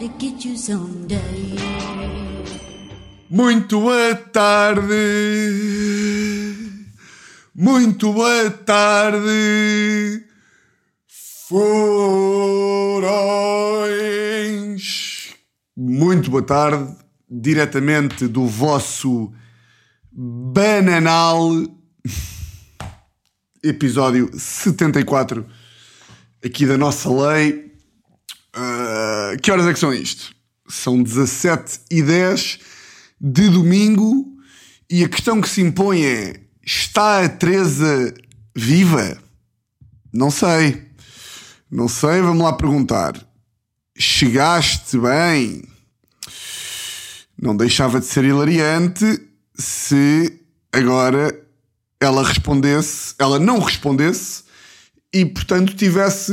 to get you someday. Muito boa tarde. Muito boa tarde. Furões. Muito boa tarde. Diretamente do vosso bananal. Episódio 74 aqui da nossa lei. Ah, que horas é que são isto? São 17 e 10 de domingo e a questão que se impõe é: está a Teresa viva? Não sei. Não sei, vamos lá perguntar. Chegaste bem? Não deixava de ser hilariante se agora ela respondesse, ela não respondesse e portanto tivesse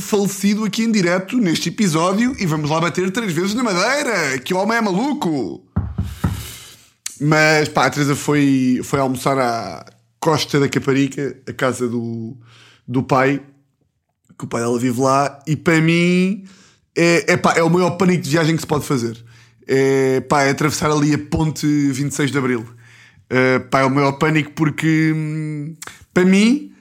falecido aqui em direto neste episódio e vamos lá bater três vezes na madeira, que o homem é maluco. Mas pá, a Teresa foi, foi almoçar à Costa da Caparica, a casa do, do pai, que o pai dela vive lá, e para mim é, é, pá, é o maior pânico de viagem que se pode fazer. É, pá, é atravessar ali a ponte 26 de Abril. Uh, pá, é o maior pânico porque hum, para mim,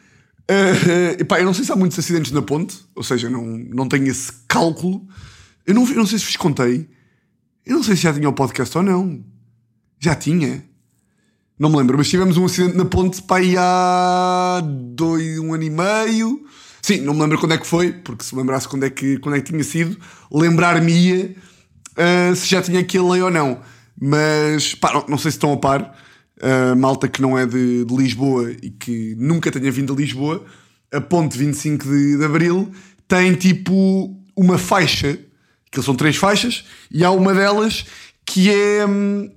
uh, pá, eu não sei se há muitos acidentes na ponte, ou seja, não, não tenho esse cálculo. Eu não, eu não sei se vos contei, eu não sei se já tinha o podcast ou não. Já tinha. Não me lembro, mas tivemos um acidente na ponte pá, há dois, um ano e meio. Sim, não me lembro quando é que foi, porque se me lembrasse quando é que, quando é que tinha sido, lembrar-me-ia uh, se já tinha aquele lei ou não. Mas pá, não, não sei se estão a par. Uh, malta que não é de, de, Lisboa e que nunca tenha vindo a Lisboa, a ponte 25 de, de Abril tem tipo uma faixa, que são três faixas, e há uma delas que é. Hum,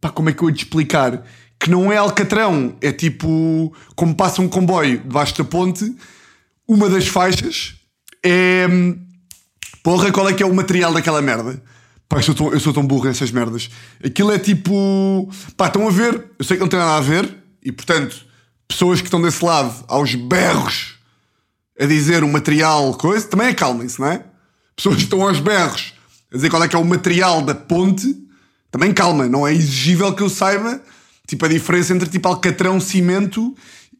pá, como é que eu ia te explicar? Que não é Alcatrão, é tipo como passa um comboio debaixo da ponte, uma das faixas é. hum, Porra, qual é que é o material daquela merda? Pá, eu sou, tão, eu sou tão burro nessas merdas. Aquilo é tipo. Pá, estão a ver? Eu sei que não tem nada a ver, e portanto, pessoas que estão desse lado, aos berros, a dizer o material, coisa, também acalmem-se, não é? Pessoas que estão aos berros a dizer qual é que é o material da ponte, também calma, não é exigível que eu saiba, tipo, a diferença entre tipo alcatrão, cimento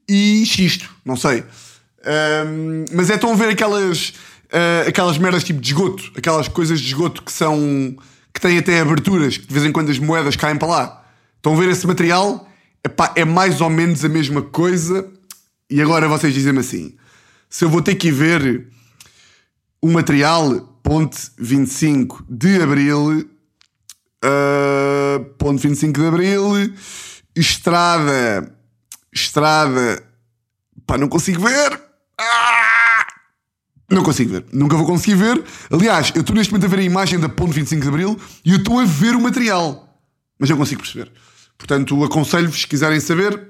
e xisto, não sei. Ahm, mas é, estão a ver aquelas uh, aquelas merdas tipo de esgoto, aquelas coisas de esgoto que são. que têm até aberturas, que de vez em quando as moedas caem para lá. Estão a ver esse material? Epá, é mais ou menos a mesma coisa. E agora vocês dizem-me assim: se eu vou ter que ir ver o material, ponte 25 de Abril, uh, ponte 25 de Abril, estrada, estrada, pá, não consigo ver. Ah! Não consigo ver. Nunca vou conseguir ver. Aliás, eu estou neste momento a ver a imagem da ponte 25 de Abril e eu estou a ver o material. Mas não consigo perceber. Portanto, aconselho-vos, se quiserem saber,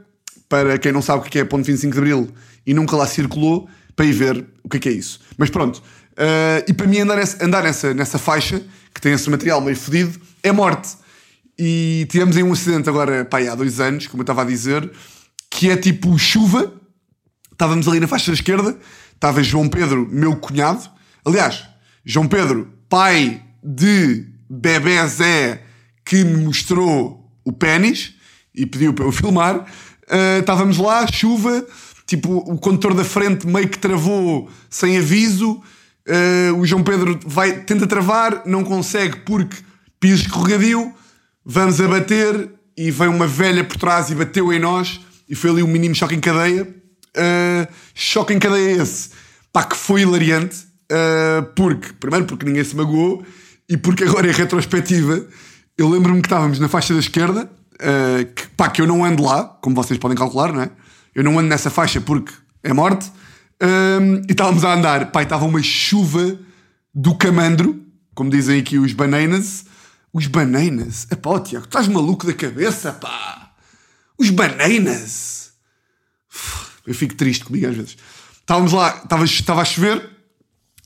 para quem não sabe o que é a ponte 25 de Abril e nunca lá circulou, para ir ver o que é que é isso. Mas pronto. Uh, e para mim andar, nessa, andar nessa, nessa faixa, que tem esse material meio fodido, é morte. E tivemos aí um acidente agora, pá, há dois anos, como eu estava a dizer, que é tipo chuva. Estávamos ali na faixa da esquerda, estava João Pedro, meu cunhado. Aliás, João Pedro, pai de bebê Zé, que me mostrou o pênis e pediu para eu filmar. Uh, estávamos lá, chuva, tipo, o condutor da frente meio que travou sem aviso. Uh, o João Pedro vai, tenta travar, não consegue porque piso escorregadio. Vamos a bater e vem uma velha por trás e bateu em nós. E foi ali um mínimo choque em cadeia. Uh, choque em cadeia esse. Pá, que foi hilariante. Uh, porque, primeiro, porque ninguém se magoou. E porque agora, em retrospectiva, eu lembro-me que estávamos na faixa da esquerda. Uh, que, pá, que eu não ando lá, como vocês podem calcular, não é? Eu não ando nessa faixa porque é morte. Um, e estávamos a andar. Pá, estava uma chuva do camandro, como dizem aqui os bananas. Os bananas? Epá, ó, Tiago, estás maluco da cabeça, pá! Os bananas! Eu fico triste comigo às vezes. Estávamos lá, estava, estava a chover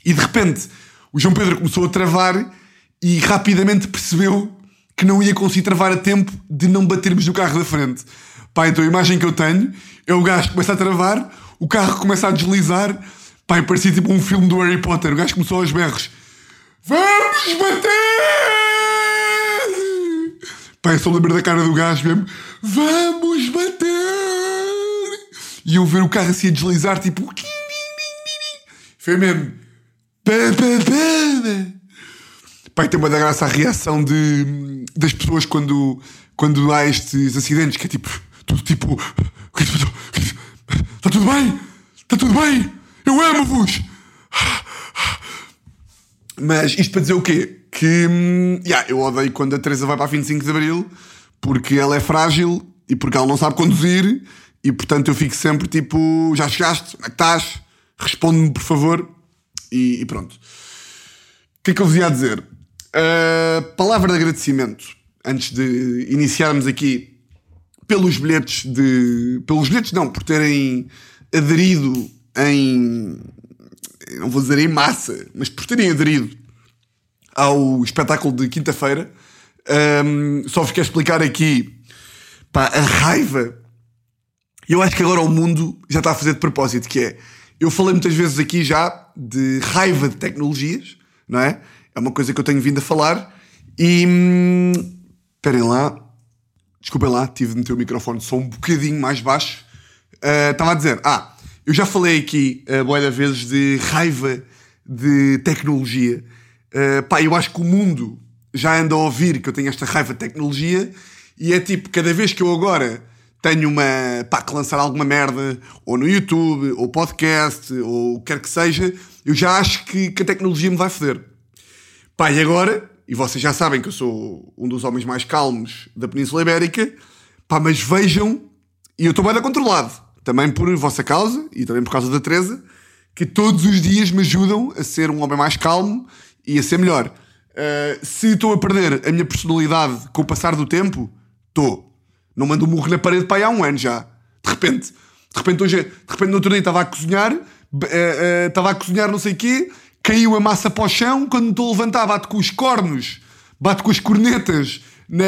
e de repente o João Pedro começou a travar e rapidamente percebeu que não ia conseguir travar a tempo de não batermos no carro da frente. Pá, então a imagem que eu tenho é o gajo que começa a travar, o carro começa a deslizar, pá, parecia tipo um filme do Harry Potter. O gajo começou aos berros. Vamos bater! Pá, eu só lembro da cara do gajo mesmo. Vamos bater! E eu ver o carro assim a deslizar, tipo. Foi mesmo. Pai, tem uma da graça a reação de, das pessoas quando, quando há estes acidentes, que é tipo. Tudo tipo. Está tudo bem? Está tudo bem? Eu amo-vos! Mas isto para dizer o quê? Que hum, yeah, eu odeio quando a Teresa vai para a 25 de Abril porque ela é frágil e porque ela não sabe conduzir e portanto eu fico sempre tipo: já chegaste? Como é que estás? Responde-me por favor. E, e pronto. O que é que eu vos ia dizer? Uh, palavra de agradecimento antes de iniciarmos aqui pelos bilhetes de. Pelos bilhetes, não, por terem aderido em. Não vou dizer em massa, mas por terem aderido ao espetáculo de quinta-feira. Um, só vos quero explicar aqui pá, a raiva. Eu acho que agora o mundo já está a fazer de propósito, que é. Eu falei muitas vezes aqui já de raiva de tecnologias, não é? É uma coisa que eu tenho vindo a falar. E. Hum, esperem lá. Desculpem lá, tive de meter o microfone só um bocadinho mais baixo. Uh, estava a dizer, ah, eu já falei aqui uh, boa da vezes de raiva de tecnologia. Uh, pá, eu acho que o mundo já anda a ouvir que eu tenho esta raiva de tecnologia e é tipo, cada vez que eu agora tenho uma, pá, que lançar alguma merda, ou no YouTube, ou podcast, ou o que quer que seja, eu já acho que, que a tecnologia me vai foder. Pá, e agora, e vocês já sabem que eu sou um dos homens mais calmos da Península Ibérica, pá, mas vejam, e eu estou bem controlado, também por vossa causa, e também por causa da Teresa, que todos os dias me ajudam a ser um homem mais calmo e a ser melhor. Uh, se estou a perder a minha personalidade com o passar do tempo, estou. Não mando um murro na parede para aí há um ano já. De repente. De repente, hoje, de repente no outro dia estava a cozinhar, uh, uh, estava a cozinhar não sei o quê, caiu a massa para o chão, quando me estou a levantar, bate com os cornos, bate com as cornetas na,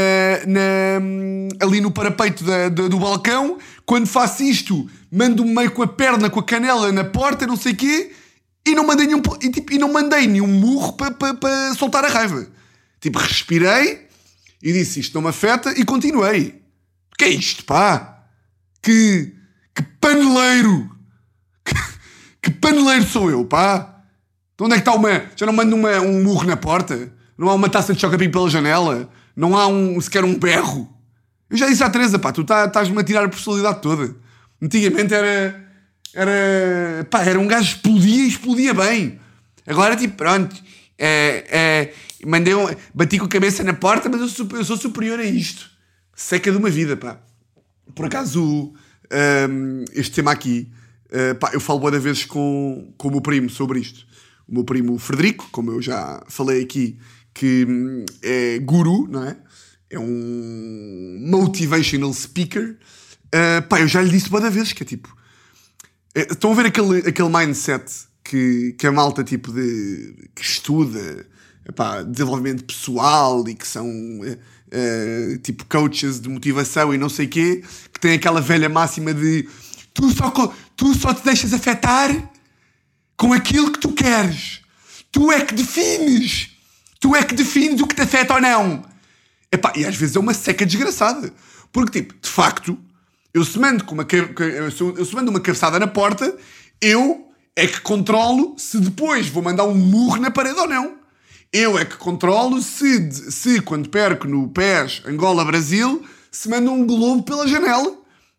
na, ali no parapeito da, da, do balcão. Quando faço isto, mando-me meio com a perna, com a canela na porta, não sei o quê, e não mandei nenhum, e, tipo, e não mandei nenhum murro para pa, pa soltar a raiva. Tipo, respirei e disse isto não me afeta e continuei. Que é isto, pá? Que, que paneleiro! Que, que paneleiro sou eu, pá? De onde é que está uma. Já não mando uma, um murro na porta? Não há uma taça de choca-pico pela janela? Não há um, sequer um berro? Eu já disse à Teresa, pá, tu tá, estás-me a tirar a personalidade toda. Antigamente era. Era. pá, era um gajo que explodia e explodia bem. Agora, tipo, pronto. É, é, mandei um, bati com a cabeça na porta, mas eu eu sou superior a isto. Seca de uma vida, pá. Por acaso, um, este tema aqui, uh, pá, eu falo boas vezes com, com o meu primo sobre isto o meu primo Frederico, como eu já falei aqui, que hum, é guru, não é? É um motivational speaker. Uh, pá, eu já lhe disse boa vezes que é tipo. É, estão a ver aquele, aquele mindset que, que a malta tipo de. que estuda epá, desenvolvimento pessoal e que são uh, tipo coaches de motivação e não sei quê, que tem aquela velha máxima de tu só, tu só te deixas afetar com aquilo que tu queres. Tu é que defines. Tu é que defines o que te afeta ou não. Epá, e às vezes é uma seca desgraçada. Porque, tipo, de facto, eu se mando, com uma, eu se mando uma cabeçada na porta, eu é que controlo se depois vou mandar um murro na parede ou não. Eu é que controlo se, se quando perco no PES Angola-Brasil, se manda um globo pela janela.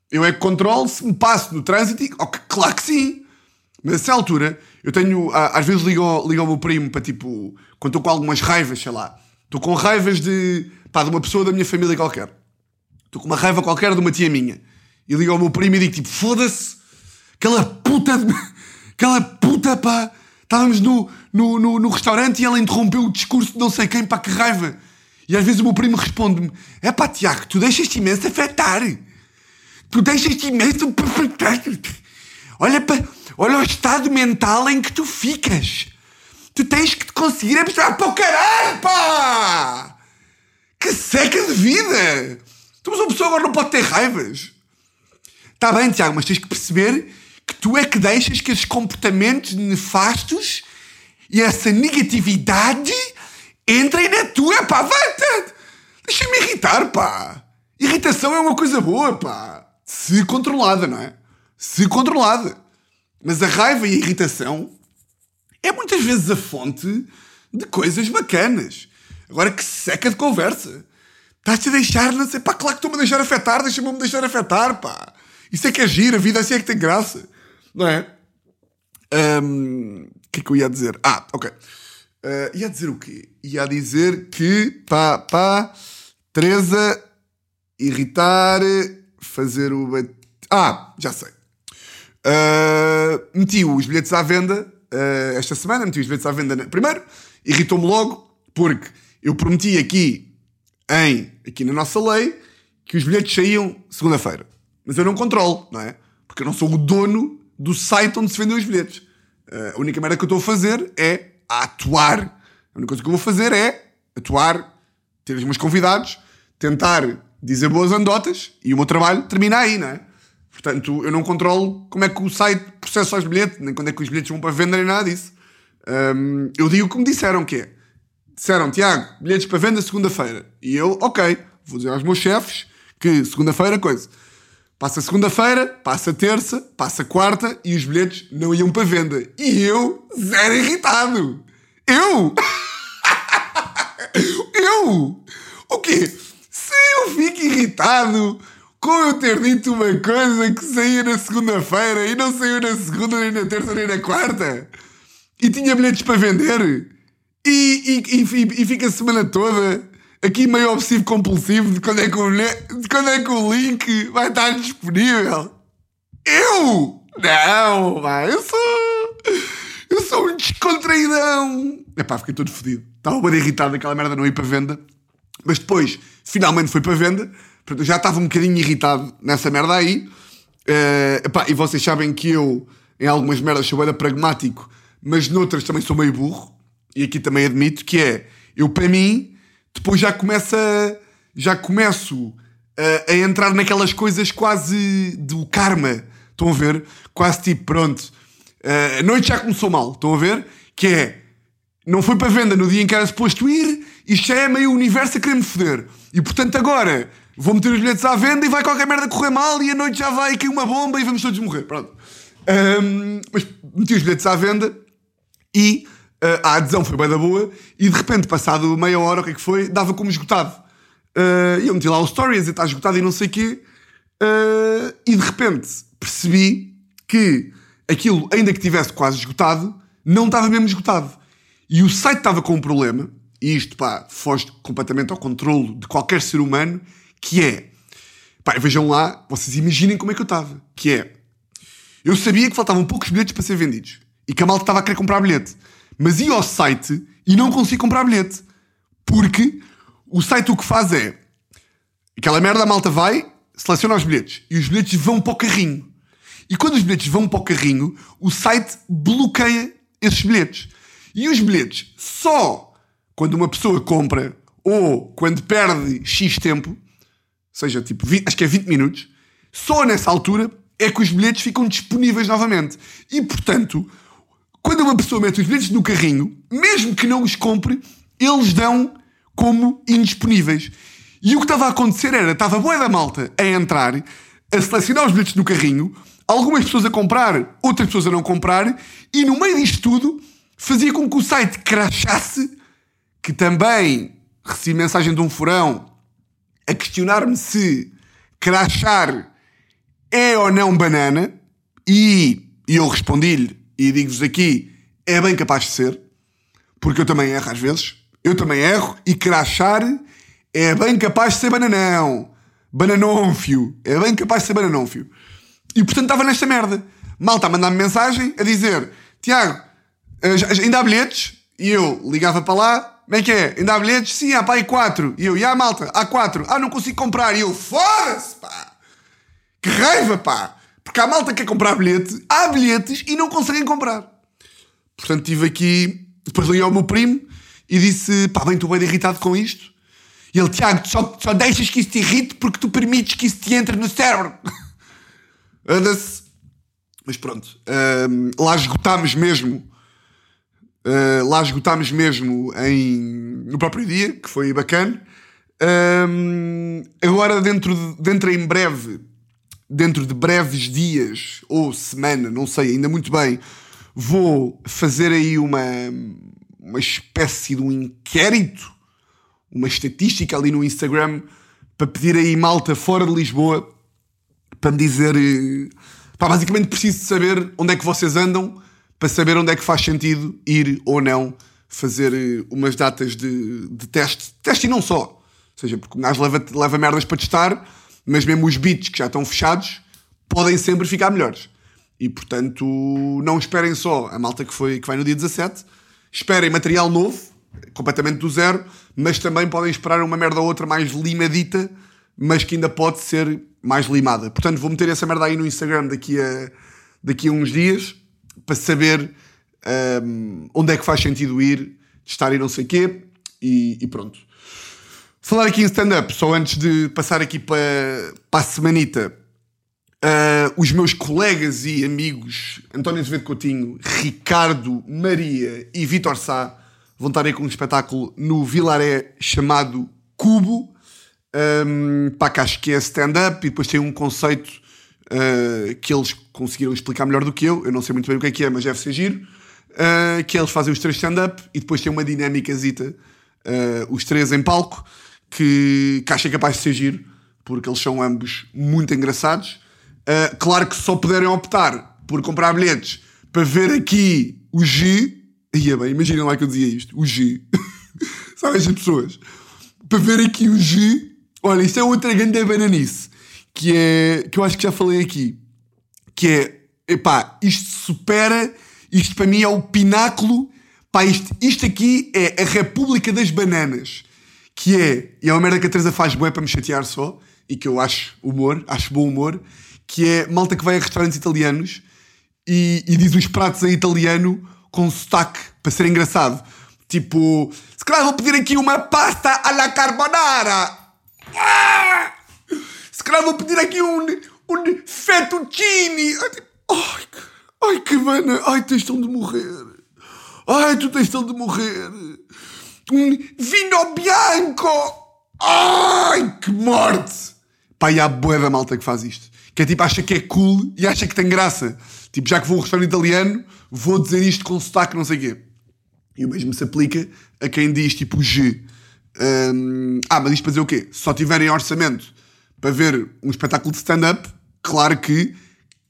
Eu é que controlo se me passo no trânsito e... Okay, claro que sim. Mas nessa altura, eu tenho. Às vezes ligo, ligo ao meu primo para tipo. Quando estou com algumas raivas, sei lá. Estou com raivas de. pá, de uma pessoa da minha família qualquer. Estou com uma raiva qualquer de uma tia minha. E ligo ao meu primo e digo tipo: foda-se! Aquela puta. De, aquela puta, pá! Estávamos no, no, no, no, restaurante e ela interrompeu o discurso de não sei quem, pá, que raiva! E às vezes o meu primo responde-me: é pá, Tiago, tu deixas-te imenso afetar! Tu deixas-te imenso. Olha para Olha o estado mental em que tu ficas. Tu tens que te conseguir abstrair para o caralho, pá! Que seca de vida! Tu, mas uma pessoa agora não pode ter raivas. Está bem, Tiago, mas tens que perceber tu é que deixas que esses comportamentos nefastos e essa negatividade Entrem na tua, pá, vai-te! Deixa-me irritar, pá! Irritação é uma coisa boa, pá! Se controlada, não é? Se controlada. Mas a raiva e a irritação é muitas vezes a fonte de coisas bacanas. Agora que seca de conversa. Estás-te a deixar, não sei, pá, claro que estou-me a deixar afetar, deixa-me me deixar afetar, pá. Isso é que é giro, a vida assim é que tem graça. Não é? Um, o que é que eu ia dizer? Ah, ok. Uh, ia dizer o quê? Ia dizer que, pá, pá, Teresa, irritar, fazer o... Ah, já sei. Uh, meti os bilhetes à venda uh, esta semana, meti os bilhetes à venda. Primeiro, irritou-me logo, porque eu prometi aqui, em, aqui na nossa lei, que os bilhetes saíam segunda-feira. Mas eu não controlo, não é? Porque eu não sou o dono do site onde se vendem os bilhetes. Uh, a única merda que eu estou a fazer é atuar. A única coisa que eu vou fazer é atuar, ter os meus convidados, tentar dizer boas andotas e o meu trabalho termina aí, não é? Portanto, eu não controlo como é que o site processa os bilhetes, nem quando é que os bilhetes vão para venda, nem nada disso. Um, eu digo como disseram que é. Disseram, Tiago, bilhetes para venda segunda-feira. E eu, ok, vou dizer aos meus chefes que segunda-feira, coisa. Passa segunda-feira, passa terça, passa quarta e os bilhetes não iam para venda. E eu, zero irritado. Eu? eu? O quê? Se eu fico irritado com eu ter dito uma coisa que saía na segunda-feira e não saiu na segunda, nem na terça, nem na quarta, e tinha bilhetes para vender, e, e, e, e fica a semana toda aqui meio obsessivo compulsivo de quando é que o, de quando é que o link vai estar disponível. Eu? Não, pá, eu sou. Eu sou um descontraidão. Epá, fiquei todo fodido. Estava bem irritado aquela merda não ir para venda. Mas depois, finalmente foi para venda. Portanto, já estava um bocadinho irritado nessa merda aí. Uh, epá, e vocês sabem que eu, em algumas merdas, sou era pragmático, mas noutras também sou meio burro. E aqui também admito que é, eu para mim, depois já começa, já começo a, a entrar naquelas coisas quase do karma. Estão a ver? Quase tipo, pronto. A noite já começou mal. Estão a ver? Que é, não foi para venda no dia em que era suposto ir, isto já é meio universo a querer-me foder. E portanto agora vou meter os bilhetes à venda e vai qualquer merda correr mal e a noite já vai cair uma bomba e vamos todos morrer. Pronto. Um, mas meti os bilhetes à venda e a adesão foi bem da boa e de repente, passado meia hora, o que é que foi, dava como esgotado. E eu meti lá o story a dizer está esgotado e não sei o quê. E de repente percebi que aquilo, ainda que tivesse quase esgotado, não estava mesmo esgotado. E o site estava com um problema, e isto, pá, foge completamente ao controle de qualquer ser humano, que é, pá, vejam lá, vocês imaginem como é que eu estava, que é, eu sabia que faltavam poucos bilhetes para ser vendidos e que a malta estava a querer comprar bilhete, mas ia ao site e não consigo comprar bilhete, porque o site o que faz é, aquela merda a malta vai, seleciona os bilhetes e os bilhetes vão para o carrinho. E quando os bilhetes vão para o carrinho, o site bloqueia esses bilhetes. E os bilhetes só quando uma pessoa compra ou quando perde X tempo seja tipo, 20, acho que é 20 minutos, só nessa altura é que os bilhetes ficam disponíveis novamente. E portanto, quando uma pessoa mete os bilhetes no carrinho, mesmo que não os compre, eles dão como indisponíveis. E o que estava a acontecer era, estava boa da malta a entrar, a selecionar os bilhetes no carrinho, algumas pessoas a comprar, outras pessoas a não comprar, e no meio disto tudo, fazia com que o site crachasse, que também recebi mensagem de um furão a questionar-me se crachar é ou não banana e, e eu respondi-lhe e digo-vos aqui, é bem capaz de ser, porque eu também erro às vezes, eu também erro e crachar é bem capaz de ser bananão, bananónfio, é bem capaz de ser bananónfio. E portanto estava nesta merda. Malta a mandar-me mensagem a dizer: Tiago, eh, ainda há bilhetes? E eu ligava para lá, como é que é? Ainda há bilhetes? Sim, há pá, aí quatro. E eu, e há malta, há quatro. Ah, não consigo comprar. E eu, foda-se, pá. Que raiva, pá. Porque há malta que quer comprar bilhete, há bilhetes e não conseguem comprar. Portanto, tive aqui, depois liguei ao meu primo e disse, pá, bem, estou bem irritado com isto. E ele, Tiago, só, só deixas que isso te irrite porque tu permites que isso te entre no cérebro. Anda-se. Mas pronto, um, lá esgotámos mesmo Uh, lá esgotámos mesmo em, no próprio dia, que foi bacana. Um, agora, dentro, de, dentro em breve, dentro de breves dias ou semana, não sei ainda muito bem, vou fazer aí uma, uma espécie de um inquérito, uma estatística ali no Instagram para pedir aí malta fora de Lisboa para me dizer. Eh, pá, basicamente preciso de saber onde é que vocês andam para saber onde é que faz sentido ir ou não fazer eh, umas datas de, de teste. Teste e não só seja, porque o gajo leva, leva merdas para testar, mas mesmo os beats que já estão fechados podem sempre ficar melhores. E portanto, não esperem só a malta que, foi, que vai no dia 17, esperem material novo, completamente do zero, mas também podem esperar uma merda ou outra mais limadita, mas que ainda pode ser mais limada. Portanto, vou meter essa merda aí no Instagram daqui a, daqui a uns dias para saber um, onde é que faz sentido ir, estar e não sei o quê, e, e pronto. Falar aqui em stand-up, só antes de passar aqui para, para a semanita. Uh, os meus colegas e amigos António Azevedo Coutinho, Ricardo Maria e Vitor Sá vão estar aí com um espetáculo no Vilaré chamado Cubo. Um, que acho que é stand-up e depois tem um conceito uh, que eles conseguiram explicar melhor do que eu. Eu não sei muito bem o que é que é, mas deve ser giro. Uh, que eles fazem os três stand-up e depois tem uma dinâmica uh, os três em palco que, que capaz de ser giro, porque eles são ambos muito engraçados. Uh, claro que só puderem optar por comprar bilhetes para ver aqui o G. Ia bem, imaginem lá que eu dizia isto: o G. Sabem as pessoas? Para ver aqui o G. Olha, isto é outra grande bananice que é que eu acho que já falei aqui. Que é, epá, isto supera, isto para mim é o pináculo. Pá, isto, isto aqui é a República das Bananas que é, e é uma merda que a Teresa faz bué para me chatear só, e que eu acho humor, acho bom humor, que é malta que vai a restaurantes italianos e, e diz os pratos em italiano com sotaque, para ser engraçado. Tipo, se calhar vou pedir aqui uma pasta alla carbonara. Ah! Se calhar vou pedir aqui um, um fettuccine. Ai, ai, que vana. Ai, tens tão de morrer. Ai, tu tens tão de morrer um vinho bianco. Ai, que morte! Pá, e há boa da malta que faz isto. Que é tipo, acha que é cool e acha que tem graça. Tipo, já que vou a um restaurante italiano, vou dizer isto com sotaque, não sei o quê. E o mesmo se aplica a quem diz tipo G. Um, ah, mas isto para dizer o quê? Se só tiverem orçamento para ver um espetáculo de stand-up, claro que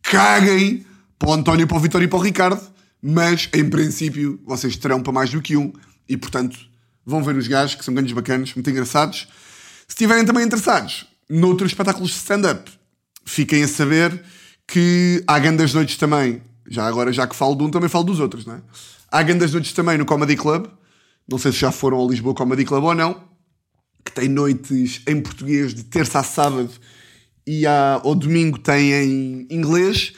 caguem para o António, para o Vitório e para o Ricardo, mas em princípio vocês terão para mais do que um e portanto vão ver os gajos, que são grandes bacanas, muito engraçados. Se estiverem também interessados noutros espetáculos de stand-up, fiquem a saber que há grandes noites também. Já agora, já que falo de um, também falo dos outros, não é? Há grandes noites também no Comedy Club. Não sei se já foram ao Lisboa Comedy Club ou não. Que tem noites em português de terça a sábado e ao domingo tem em inglês.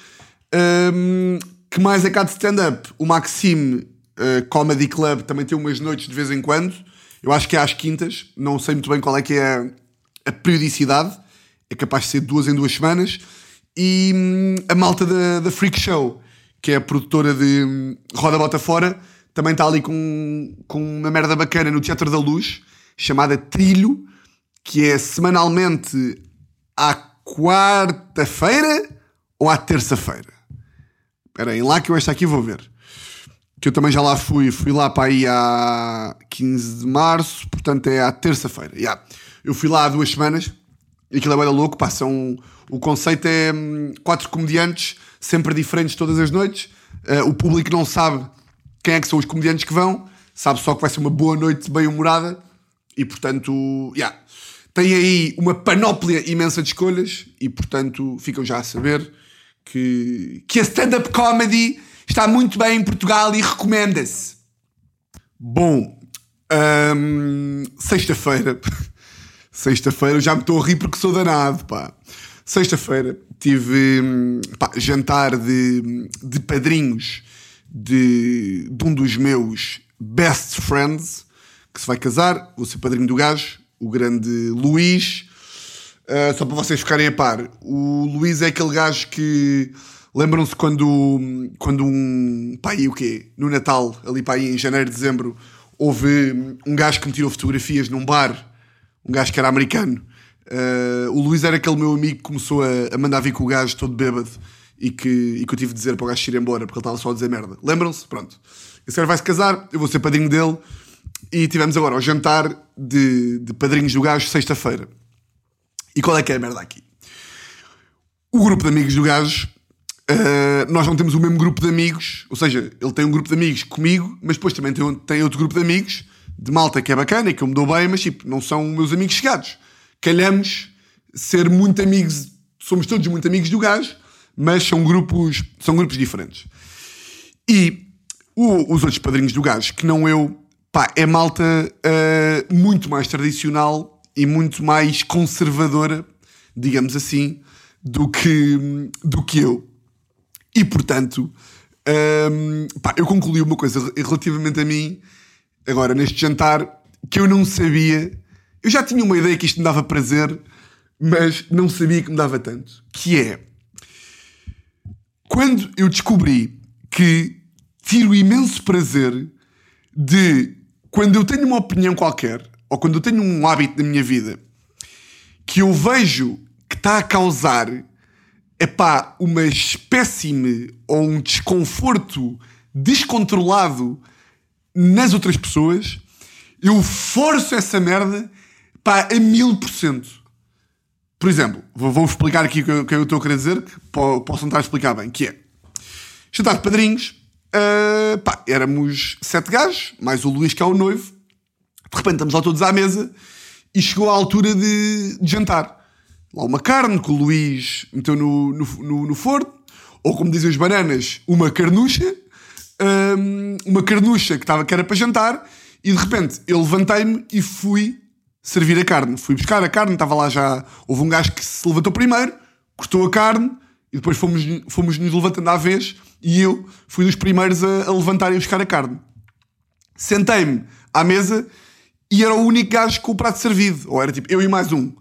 Um, que mais é cá de stand-up? O Maxime uh, Comedy Club também tem umas noites de vez em quando. Eu acho que é às quintas. Não sei muito bem qual é que é a, a periodicidade. É capaz de ser duas em duas semanas. E hum, a malta da, da Freak Show, que é a produtora de hum, Roda Bota Fora, também está ali com, com uma merda bacana no Teatro da Luz, chamada Trilho, que é semanalmente à quarta-feira ou à terça-feira. Espera aí, lá que eu esta aqui vou ver que eu também já lá fui, fui lá para aí há 15 de março, portanto é à terça-feira. Yeah. Eu fui lá há duas semanas e aquilo é bem louco, pá, são, o conceito é hum, quatro comediantes, sempre diferentes todas as noites. Uh, o público não sabe quem é que são os comediantes que vão, sabe só que vai ser uma boa noite bem humorada e portanto, yeah. tem aí uma panóplia imensa de escolhas e portanto ficam já a saber que, que a stand-up comedy Está muito bem em Portugal e recomenda-se. Bom, hum, sexta-feira. Sexta-feira, já me estou a rir porque sou danado, pá. Sexta-feira tive hum, pá, jantar de, de padrinhos de, de um dos meus best friends que se vai casar. Vou ser padrinho do gajo, o grande Luís. Uh, só para vocês ficarem a par. O Luís é aquele gajo que. Lembram-se quando, quando um. Pá, aí o quê? No Natal, ali para aí em janeiro, dezembro, houve um gajo que me tirou fotografias num bar. Um gajo que era americano. Uh, o Luís era aquele meu amigo que começou a, a, mandar vir com o gajo todo bêbado e que, e que eu tive de dizer para o gajo ir embora porque ele estava só a dizer merda. Lembram-se? Pronto. Esse cara vai se casar, eu vou ser padrinho dele e tivemos agora o jantar de, de padrinhos do gajo sexta-feira. E qual é que é a merda aqui? O grupo de amigos do gajo, uh, nós não temos o mesmo grupo de amigos, ou seja, ele tem um grupo de amigos comigo, mas depois também tem, tem outro grupo de amigos de malta que é bacana e que eu me dou bem, mas tipo, não são meus amigos chegados. Calhamos ser muito amigos, somos todos muito amigos do gajo, mas são grupos, são grupos diferentes. E o, os outros padrinhos do gajo, que não eu, pá, é malta uh, muito mais tradicional e muito mais conservadora, digamos assim, do que, do que eu. E portanto, hum, pá, eu concluí uma coisa relativamente a mim, agora neste jantar, que eu não sabia. Eu já tinha uma ideia que isto me dava prazer, mas não sabia que me dava tanto. Que é quando eu descobri que tiro imenso prazer de quando eu tenho uma opinião qualquer ou quando eu tenho um hábito na minha vida que eu vejo que está a causar epá, uma espécime ou um desconforto descontrolado nas outras pessoas, eu forço essa merda pá, a mil por cento. Por exemplo, vou, explicar aqui o que eu estou a querer dizer, que posso tentar explicar bem, que é, jantar de padrinhos, uh, pá, éramos sete gajos, mais o Luís que é o noivo, de repente estamos lá todos à mesa e chegou a altura de, de jantar. Lá uma carne que o Luís meteu no, no, no, no forno, ou como dizem os bananas, uma carnucha, um, uma carnucha que, estava, que era para jantar, e de repente eu levantei-me e fui servir a carne. Fui buscar a carne, estava lá já. Houve um gajo que se levantou primeiro, cortou a carne, e depois fomos, fomos nos levantando à vez, e eu fui dos primeiros a, a levantar e a buscar a carne. Sentei-me à mesa e era o único gajo com o prato servido. Ou era tipo eu e mais um.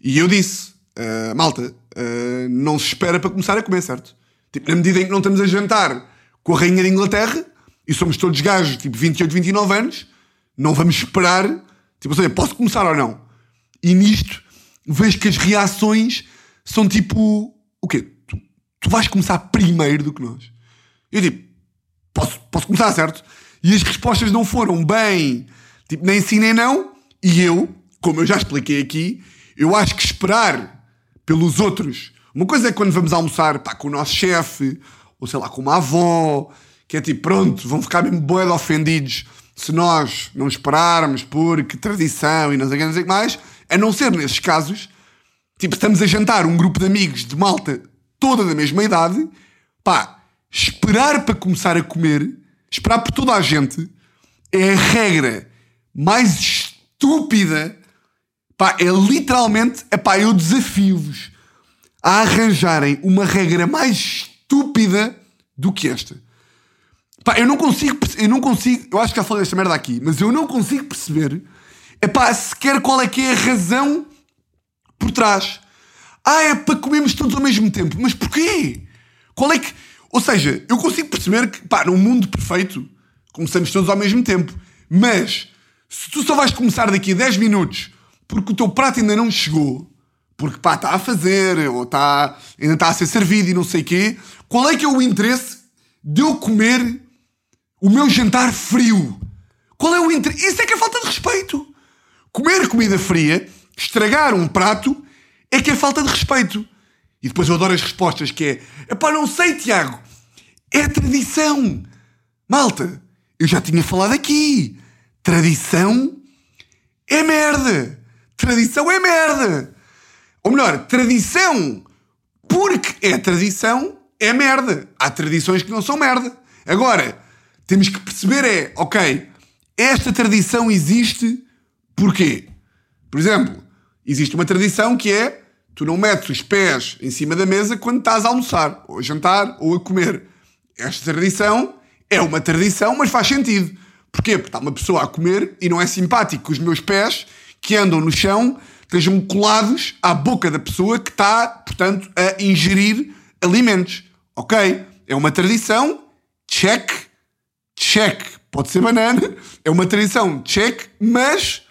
E eu disse: uh, malta, uh, não se espera para começar a comer, certo? Tipo, na medida em que não estamos a jantar com a Rainha de Inglaterra e somos todos gajos, tipo 28, 29 anos, não vamos esperar. Tipo, ou seja, posso começar ou não? E nisto vejo que as reações são tipo: o quê? Tu, tu vais começar primeiro do que nós. Eu tipo: posso, posso começar, certo? E as respostas não foram bem Tipo, nem sim nem não. E eu, como eu já expliquei aqui, eu acho que esperar pelos outros. Uma coisa é quando vamos almoçar pá, com o nosso chefe, ou sei lá, com uma avó, que é tipo, pronto, vão ficar mesmo boeda ofendidos se nós não esperarmos porque tradição e não sei que, não sei o que mais. A não ser nesses casos, tipo, estamos a jantar um grupo de amigos de malta toda da mesma idade, pá, esperar para começar a comer, esperar por toda a gente, é a regra mais estúpida, pá, é literalmente, é pá, eu desafio-vos a arranjarem uma regra mais estúpida do que esta. Pá, eu não consigo, eu não consigo, eu acho que já falei esta merda aqui, mas eu não consigo perceber, é pá, sequer qual é que é a razão por trás. Ah, é para comermos todos ao mesmo tempo. Mas porquê? Qual é que. Ou seja, eu consigo perceber que, pá, num mundo perfeito, começamos todos ao mesmo tempo. Mas se tu só vais começar daqui a 10 minutos porque o teu prato ainda não chegou, porque pá, está a fazer, ou está, ainda está a ser servido e não sei o quê, qual é que é o interesse de eu comer o meu jantar frio? Qual é o interesse? Isso é que é falta de respeito. Comer comida fria, estragar um prato, é que é falta de respeito. E depois eu adoro as respostas que é, epá, não sei, Tiago, é tradição. Malta, eu já tinha falado aqui. Tradição é merda. Tradição é merda. Ou melhor, tradição, porque é tradição, é merda. Há tradições que não são merda. Agora, temos que perceber é, ok, esta tradição existe porquê? Por exemplo, existe uma tradição que é tu não metes os pés em cima da mesa quando estás a almoçar, ou a jantar, ou a comer. Esta tradição é uma tradição, mas faz sentido. Porquê? Porque está uma pessoa a comer e não é simpático que os meus pés, que andam no chão, estejam colados à boca da pessoa que está, portanto, a ingerir alimentos. Ok? É uma tradição, check, check. Pode ser banana, é uma tradição, check, mas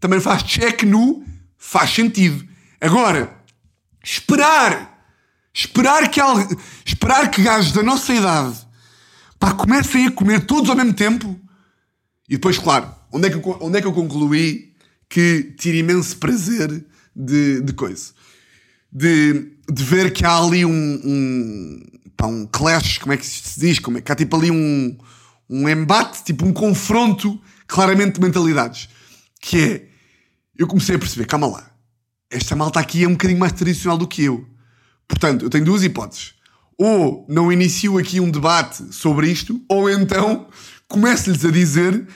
também faz check no faz sentido. Agora, esperar, esperar que, esperar que gajos da nossa idade pá, comecem a comer todos ao mesmo tempo e depois, claro, onde é que eu, onde é que eu concluí que tira imenso prazer de, de coisa? De, de ver que há ali um, um, pá, um clash, como é que se diz? Como é que há tipo ali um, um embate, tipo um confronto claramente de mentalidades. Que é, eu comecei a perceber, calma lá, esta malta aqui é um bocadinho mais tradicional do que eu. Portanto, eu tenho duas hipóteses. Ou não inicio aqui um debate sobre isto, ou então começo-lhes a dizer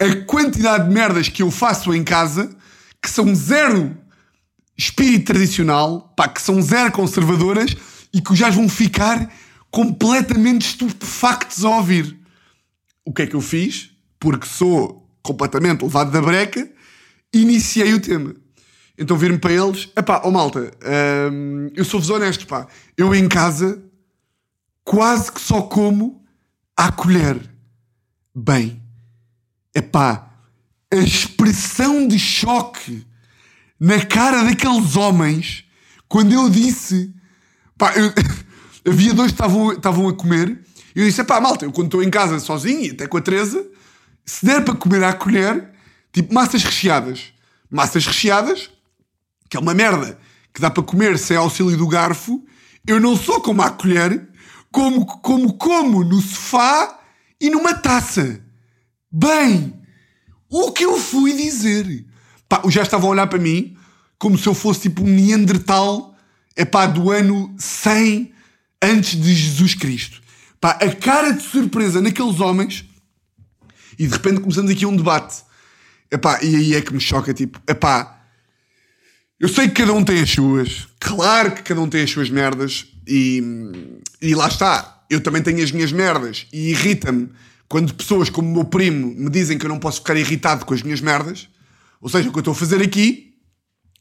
a quantidade de merdas que eu faço em casa que são zero espírito tradicional, pá, que são zero conservadoras e que já vão ficar completamente estupefactos a ouvir. O que é que eu fiz? Porque sou completamente levado da breca, iniciei o tema. Então vir-me para eles, epá, ó oh malta, hum, eu sou-vos honesto, pá, eu em casa quase que só como à colher. Bem, epá, a expressão de choque na cara daqueles homens quando eu disse, pá, eu, havia dois que estavam, a comer, e eu disse, epá, malta, eu quando estou em casa sozinho, e até com a Teresa, se der para comer à colher, tipo massas recheadas. Massas recheadas, que é uma merda que dá para comer sem auxílio do garfo, eu não sou como à colher, como como como no sofá e numa taça. Bem, o que eu fui dizer? Pá, já estavam a olhar para mim como se eu fosse tipo um Neandertal, é pá, do ano 100 antes de Jesus Cristo. Pá, a cara de surpresa naqueles homens e de repente começamos aqui um debate. E aí é que me choca, tipo, epá, eu sei que cada um tem as suas, claro que cada um tem as suas merdas, e, e lá está, eu também tenho as minhas merdas, e irrita-me quando pessoas como o meu primo me dizem que eu não posso ficar irritado com as minhas merdas. Ou seja, o que eu estou a fazer aqui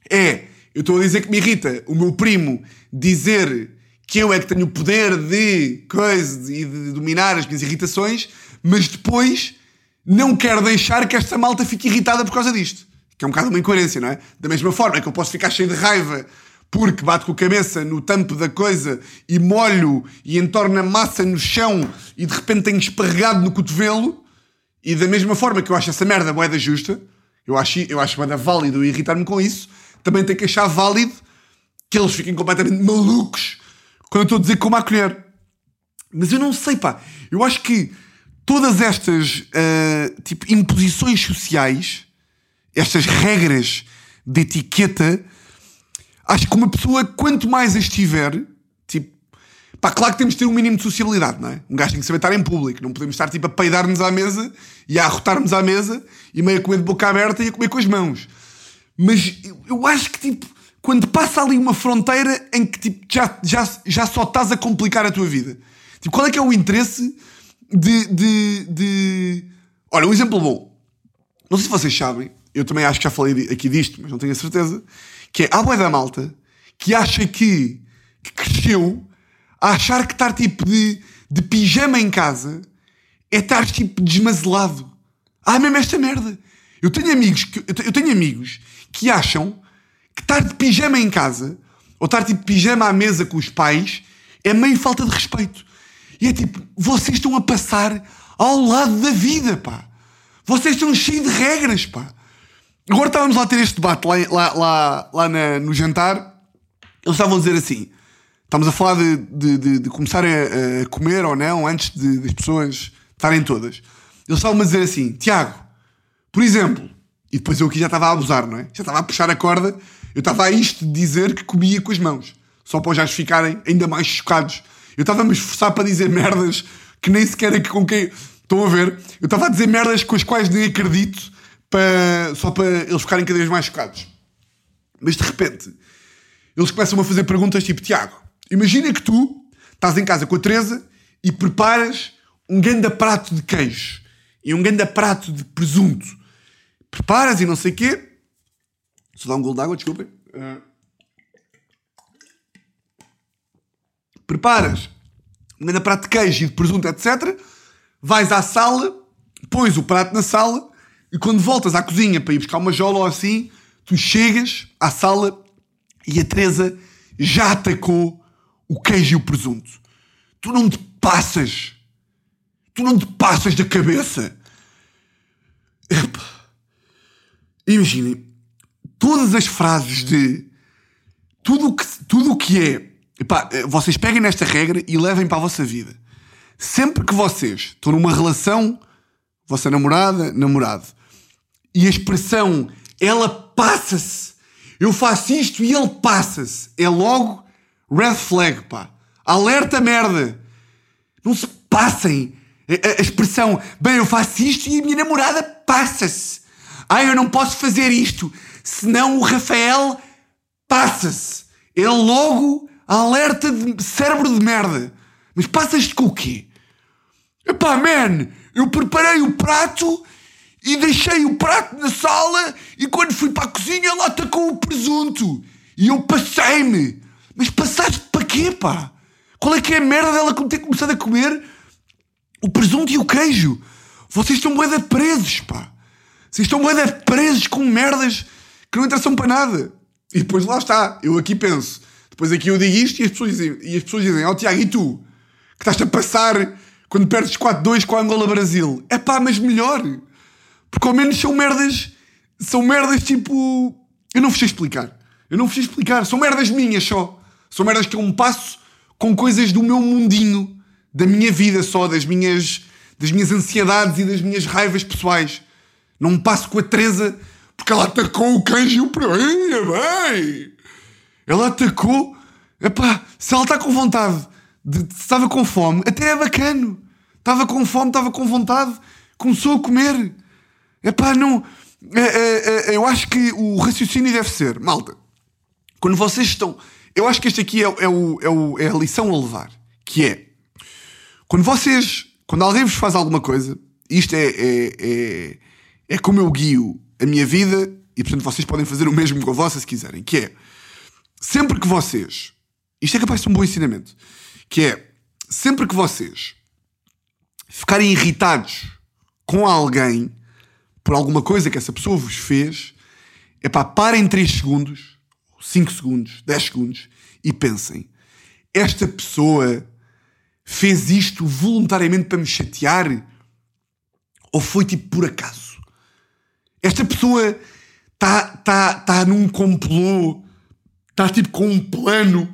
é, eu estou a dizer que me irrita o meu primo dizer que eu é que tenho o poder de coisa e de dominar as minhas irritações, mas depois não quero deixar que esta malta fique irritada por causa disto. Que é um bocado uma incoerência, não é? Da mesma forma que eu posso ficar cheio de raiva porque bato com a cabeça no tampo da coisa e molho e entorno a massa no chão e de repente tenho esparregado no cotovelo. E da mesma forma que eu acho essa merda moeda justa, eu acho, eu acho moeda válido irritar-me com isso, também tenho que achar válido que eles fiquem completamente malucos quando eu estou a dizer como a colher. Mas eu não sei, pá. Eu acho que todas estas uh, tipo, imposições sociais estas regras de etiqueta, acho que uma pessoa, quanto mais as tiver, tipo, pá, claro que temos de ter um mínimo de sociabilidade, não é? Um gajo tem que saber estar em público, não podemos estar tipo a peidar-nos à mesa e a arrotar-nos à mesa e meio a comer de boca aberta e a comer com as mãos. Mas eu, eu acho que, tipo, quando passa ali uma fronteira em que tipo, já, já, já só estás a complicar a tua vida. Tipo, qual é que é o interesse de, de, de... Olha, um exemplo bom. Não sei se vocês sabem, eu também acho que já falei aqui disto, mas não tenho a certeza, que é a boia da malta que acha que, que cresceu a achar que estar tipo de, de pijama em casa é estar tipo desmazelado. Ah, mesmo esta merda. Eu tenho amigos que, eu tenho amigos que acham que estar de pijama em casa ou estar tipo pijama à mesa com os pais é meio falta de respeito. E é tipo, vocês estão a passar ao lado da vida, pá. Vocês estão cheios de regras, pá. Agora estávamos lá a ter este debate lá, lá, lá, lá na, no jantar. Eles estavam a dizer assim: estamos a falar de, de, de, de começar a, a, comer ou não antes de, das pessoas estarem todas. Eles estavam a dizer assim: Tiago, por exemplo, e depois eu aqui já estava a abusar, não é? Já estava a puxar a corda. Eu estava a isto de dizer que comia com as mãos, só para os gajos ficarem ainda mais chocados. Eu estava a me esforçar para dizer merdas que nem sequer é com quem. Estão a ver? Eu estava a dizer merdas com as quais nem acredito para, só para eles ficarem cada vez mais chocados. Mas de repente, eles começam a fazer perguntas tipo: Tiago, imagina que tu estás em casa com a Teresa e preparas um ganda prato de queijo e um ganda prato de presunto. Preparas e não sei o quê. Só dá um golo de água, desculpem. Uh, preparas um grande prato de queijo e de presunto, etc. Vais à sala, pões o prato na sala e quando voltas à cozinha para ir buscar uma jola ou assim, tu chegas à sala e a Teresa já atacou o queijo e o presunto. Tu não te passas. Tu não te passas da cabeça. Imaginem, todas as frases de tudo que, tudo o que é. Epá, vocês peguem nesta regra e levem para a vossa vida. Sempre que vocês estão numa relação, vossa namorada, namorado, e a expressão ela passa-se, eu faço isto e ele passa-se, é logo red flag, pá. Alerta merda. Não se passem. A, a expressão, bem, eu faço isto e a minha namorada passa-se. Ai, eu não posso fazer isto, senão o Rafael passa-se. É logo alerta de cérebro de merda. Mas passas-te com o quê? Epá, man, eu preparei o prato e deixei o prato na sala e quando fui para a cozinha ela atacou o presunto. E eu passei-me. Mas passaste para quê, pá? Qual é que é a merda dela ter começado a comer o presunto e o queijo? Vocês estão bué presos, pá. Vocês estão bué presos com merdas que não interessam para nada. E depois lá está. Eu aqui penso. Depois aqui eu digo isto e as pessoas dizem, e as pessoas dizem oh, Tiago, e tu? Que estás a passar quando perdes 4-2 com a Angola-Brasil. É pá, mas melhor. Porque ao menos são merdas. São merdas tipo. Eu não vos sei explicar. Eu não vos sei explicar. São merdas minhas só. São merdas que eu me passo com coisas do meu mundinho. Da minha vida só. Das minhas, das minhas ansiedades e das minhas raivas pessoais. Não me passo com a Teresa porque ela atacou o queijo e o bem. Ela atacou. Epá, se ela está com vontade, de, estava com fome, até é bacano. Estava com fome, estava com vontade, começou a comer. Epá, não. É, é, é, eu acho que o raciocínio deve ser, malta, quando vocês estão. Eu acho que este aqui é, é, o, é, o, é a lição a levar. Que é. Quando vocês. Quando alguém vos faz alguma coisa, isto é, é, é, é como eu guio a minha vida e, portanto, vocês podem fazer o mesmo com a vossa se quiserem. Que é. Sempre que vocês. Isto é capaz de ser um bom ensinamento. Que é. Sempre que vocês ficarem irritados com alguém por alguma coisa que essa pessoa vos fez, é pá, parem 3 segundos, 5 segundos, 10 segundos e pensem: esta pessoa fez isto voluntariamente para me chatear? Ou foi tipo por acaso? Esta pessoa está tá, tá num complô, está tipo com um plano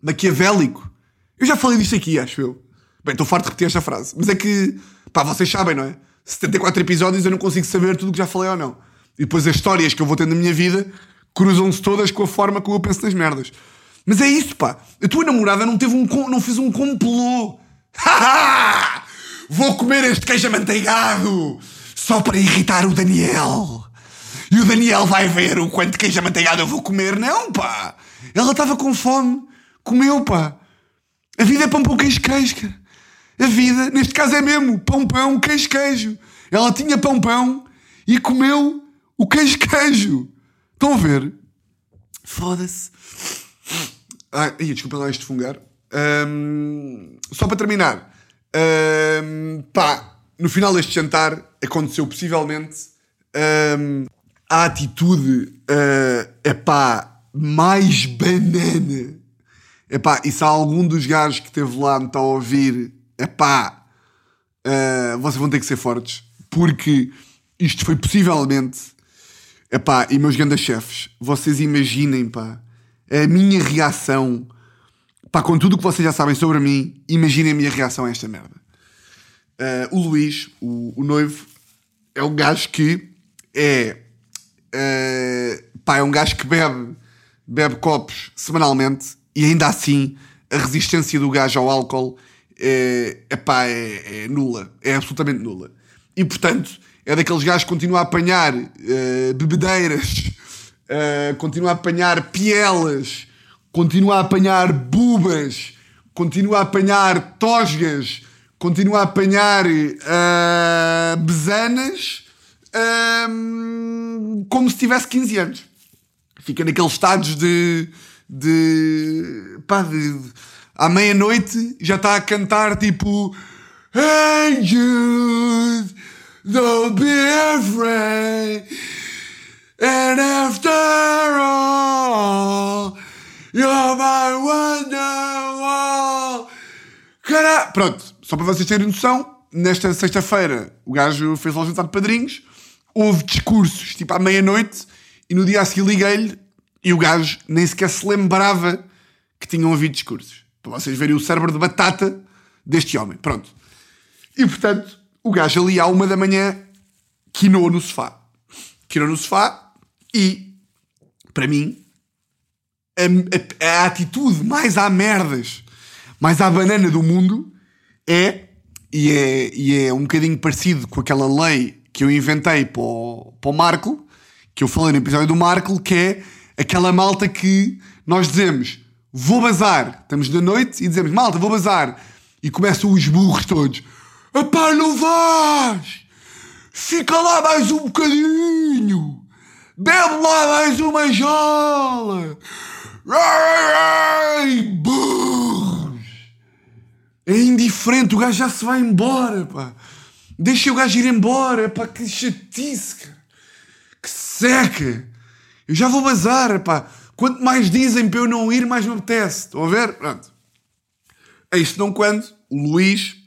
maquiavélico. Eu já falei disto aqui, acho eu. Bem, estou farto de repetir esta frase, mas é que, pá, vocês sabem, não é? 74 episódios eu não consigo saber tudo o que já falei ou não. E depois as histórias que eu vou tendo na minha vida cruzam-se todas com a forma como eu penso nas merdas. Mas é isso, pá. A tua namorada não teve um não fez um complô. vou comer este queijo amanteigado só para irritar o Daniel. E o Daniel vai ver o quanto queijo amanteigado eu vou comer. Não, pá. Ela estava com fome. Comeu, pá. A vida é pão, pão, queijo, queijo, cara. A vida, neste caso é mesmo pão, pão, queijo, queijo. Ela tinha pão, pão e comeu o queijo, queijo. Estão a ver? Foda-se. Ai, desculpa lá este fungar. Um, só para terminar. Um, pá, no final deste jantar aconteceu possivelmente um, a atitude uh, epá, mais banana. Epá, e se há algum dos gajos que esteve lá me está a ouvir é pá, uh, vocês vão ter que ser fortes, porque isto foi possivelmente, é pá, e meus grandes chefes, vocês imaginem, pá, a minha reação, pá, com tudo o que vocês já sabem sobre mim, imaginem a minha reação a esta merda. Uh, o Luís, o, o, noivo, é um gajo que é, uh, pá, é um gajo que bebe, bebe copos semanalmente e ainda assim a resistência do gajo ao álcool é, epá, é, é nula. É absolutamente nula. E portanto, é daqueles gajos que continuam a apanhar uh, bebedeiras, uh, a apanhar pielas, continua a apanhar bubas, continua a apanhar tosgas, continua a apanhar uh, besanas uh, como se tivesse 15 anos. Fica naqueles estados de. de. pá, de. À meia-noite já está a cantar tipo. Hey Jude, don't be afraid. And after all, you're my wonderwall. Caralho! Pronto, só para vocês terem noção, nesta sexta-feira o gajo fez lá jantar de padrinhos, houve discursos tipo à meia-noite e no dia a seguir liguei-lhe e o gajo nem sequer se lembrava que tinham ouvido discursos. Para vocês verem o cérebro de batata deste homem. Pronto. E portanto, o gajo ali à uma da manhã quinou no sofá. Quinou no sofá e, para mim, a, a, a atitude mais à merdas, mais à banana do mundo é e, é, e é um bocadinho parecido com aquela lei que eu inventei para o, para o Marco, que eu falei no episódio do Marco, que é aquela malta que nós dizemos vou bazar, estamos da noite e dizemos malta, vou bazar, e começam os burros todos, epá, não vais, fica lá mais um bocadinho, bebe lá mais uma jola, Ai, burros, é indiferente, o gajo já se vai embora, pá. Deixa o gajo ir embora, pá, que chatice, cara. Que seca. Eu já vou bazar, pá. Quanto mais dizem para eu não ir, mais me apetece. Estão a ver? Pronto. É isto não quando o Luís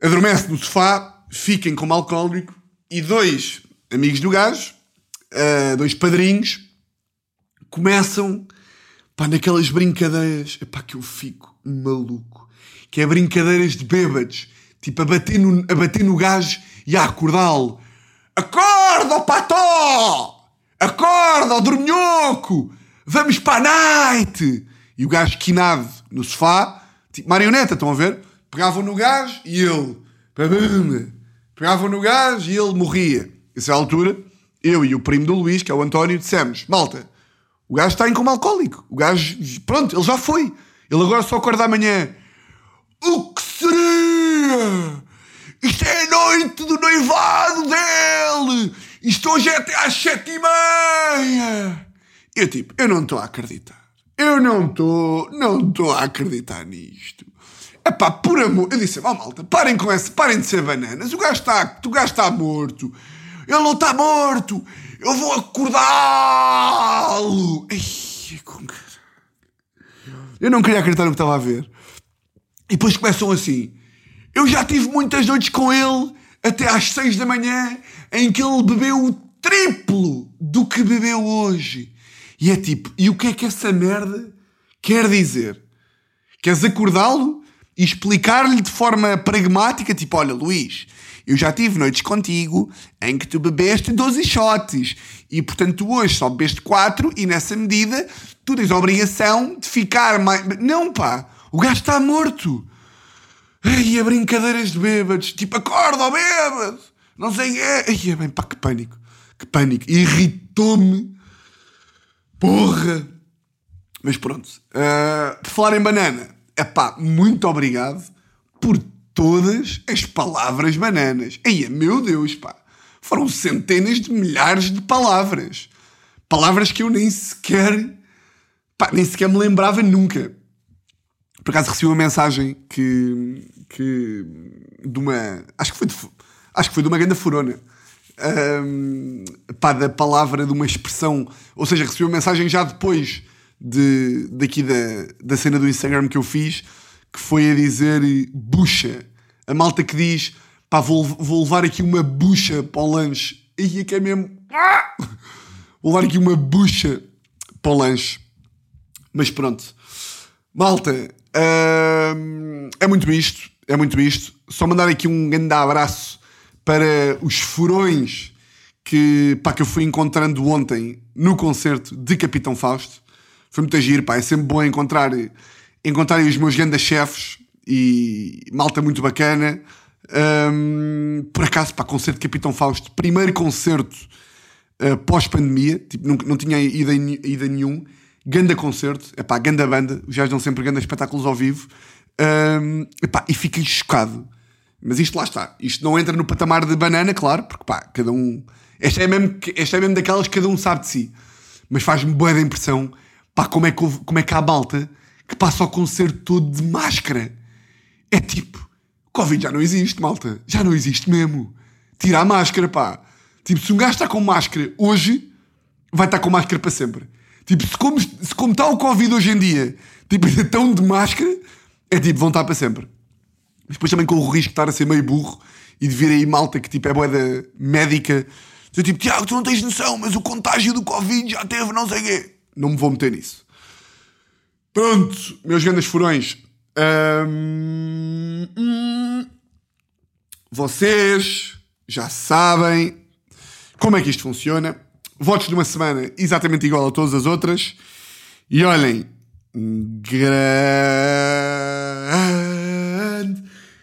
adormece no sofá, fiquem como alcoólico e dois amigos do gajo, uh, dois padrinhos, começam pá, naquelas brincadeiras epá, que eu fico maluco. Que é brincadeiras de bêbados, tipo a bater no, a bater no gajo e a acordá-lo. Acorda, pató! Acorda, ó dorminhoco! Vamos para a night! E o gajo quinado no sofá, tipo marioneta, estão a ver? Pegavam no gajo e ele. Pegavam no gajo e ele morria. Essa é a altura, eu e o primo do Luís, que é o António, dissemos: Malta, o gajo está em como alcoólico. O gajo, pronto, ele já foi. Ele agora só acorda amanhã. O que seria? Isto é a noite do noivado dele! Isto hoje é até às sete e meia! Eu tipo, eu não estou a acreditar. Eu não estou, não estou a acreditar nisto. Epá, por amor, eu disse, ó oh, malta, parem com essa, parem de ser bananas. O gajo está, o morto. Ele não está morto. Eu vou acordá-lo. Eu não queria acreditar no que estava a ver. E depois começam assim. Eu já tive muitas noites com ele até às seis da manhã em que ele bebeu o triplo do que bebeu hoje. E é tipo, e o que é que essa merda quer dizer? Queres acordá-lo e explicar-lhe de forma pragmática, tipo, olha, Luís, eu já tive noites contigo em que tu bebeste 12 shots e, portanto, hoje só bebeste 4 e, nessa medida, tu tens a obrigação de ficar mais. Não, pá, o gajo está morto. Ai, a brincadeiras de bêbados, tipo, acorda, ó bêbado, não sei o quê. Ai, é bem, pá, que pânico, que pânico. Irritou-me, porra. Mas pronto, uh, por falar em banana, é pá, muito obrigado por todas as palavras bananas. Eia, meu Deus, pá. Foram centenas de milhares de palavras. Palavras que eu nem sequer. Pá, nem sequer me lembrava nunca. Por acaso recebi uma mensagem que. Que de uma. Acho que foi de, acho que foi de uma grande furona. Um, pá, da palavra, de uma expressão. Ou seja, recebi uma mensagem já depois de, daqui da, da cena do Instagram que eu fiz que foi a dizer bucha. A malta que diz, pá, vou, vou levar aqui uma bucha para o lanche. E que é mesmo. Ah! Vou levar aqui uma bucha para o lanche. Mas pronto. Malta, é muito isto. É muito isto. Só mandar aqui um grande abraço para os furões que, pá, que eu fui encontrando ontem no concerto de Capitão Fausto. Foi muito agir, pá. É sempre bom encontrar encontrarem os meus grandes chefes e malta muito bacana. Um, por acaso, para concerto de Capitão Fausto, primeiro concerto uh, pós-pandemia, tipo, não, não tinha ida, ida nenhum. Ganda concerto, é pá, ganda banda, os gajos dão sempre grandes espetáculos ao vivo. Um, epá, e fiquei chocado. Mas isto lá está. Isto não entra no patamar de banana, claro, porque pá, cada um. Esta é mesmo, esta é mesmo daquelas que cada um sabe de si. Mas faz-me boa da impressão, pá, como é, que houve- como é que há malta que passa o concerto todo de máscara. É tipo, Covid já não existe, malta. Já não existe mesmo. Tira a máscara, pá. Tipo, se um gajo está com máscara hoje, vai estar com máscara para sempre. Tipo, se como, se como está o Covid hoje em dia, tipo, estão de máscara, é tipo, vão estar para sempre. Mas depois também com o risco de estar a ser meio burro e de vir aí malta que tipo é boeda médica. Tipo, Tiago, tu não tens noção, mas o contágio do Covid já teve não sei quê. Não me vou meter nisso. Pronto, meus grandes furões. Ahm, hum, vocês já sabem como é que isto funciona. Votos de uma semana exatamente igual a todas as outras. E olhem, grande,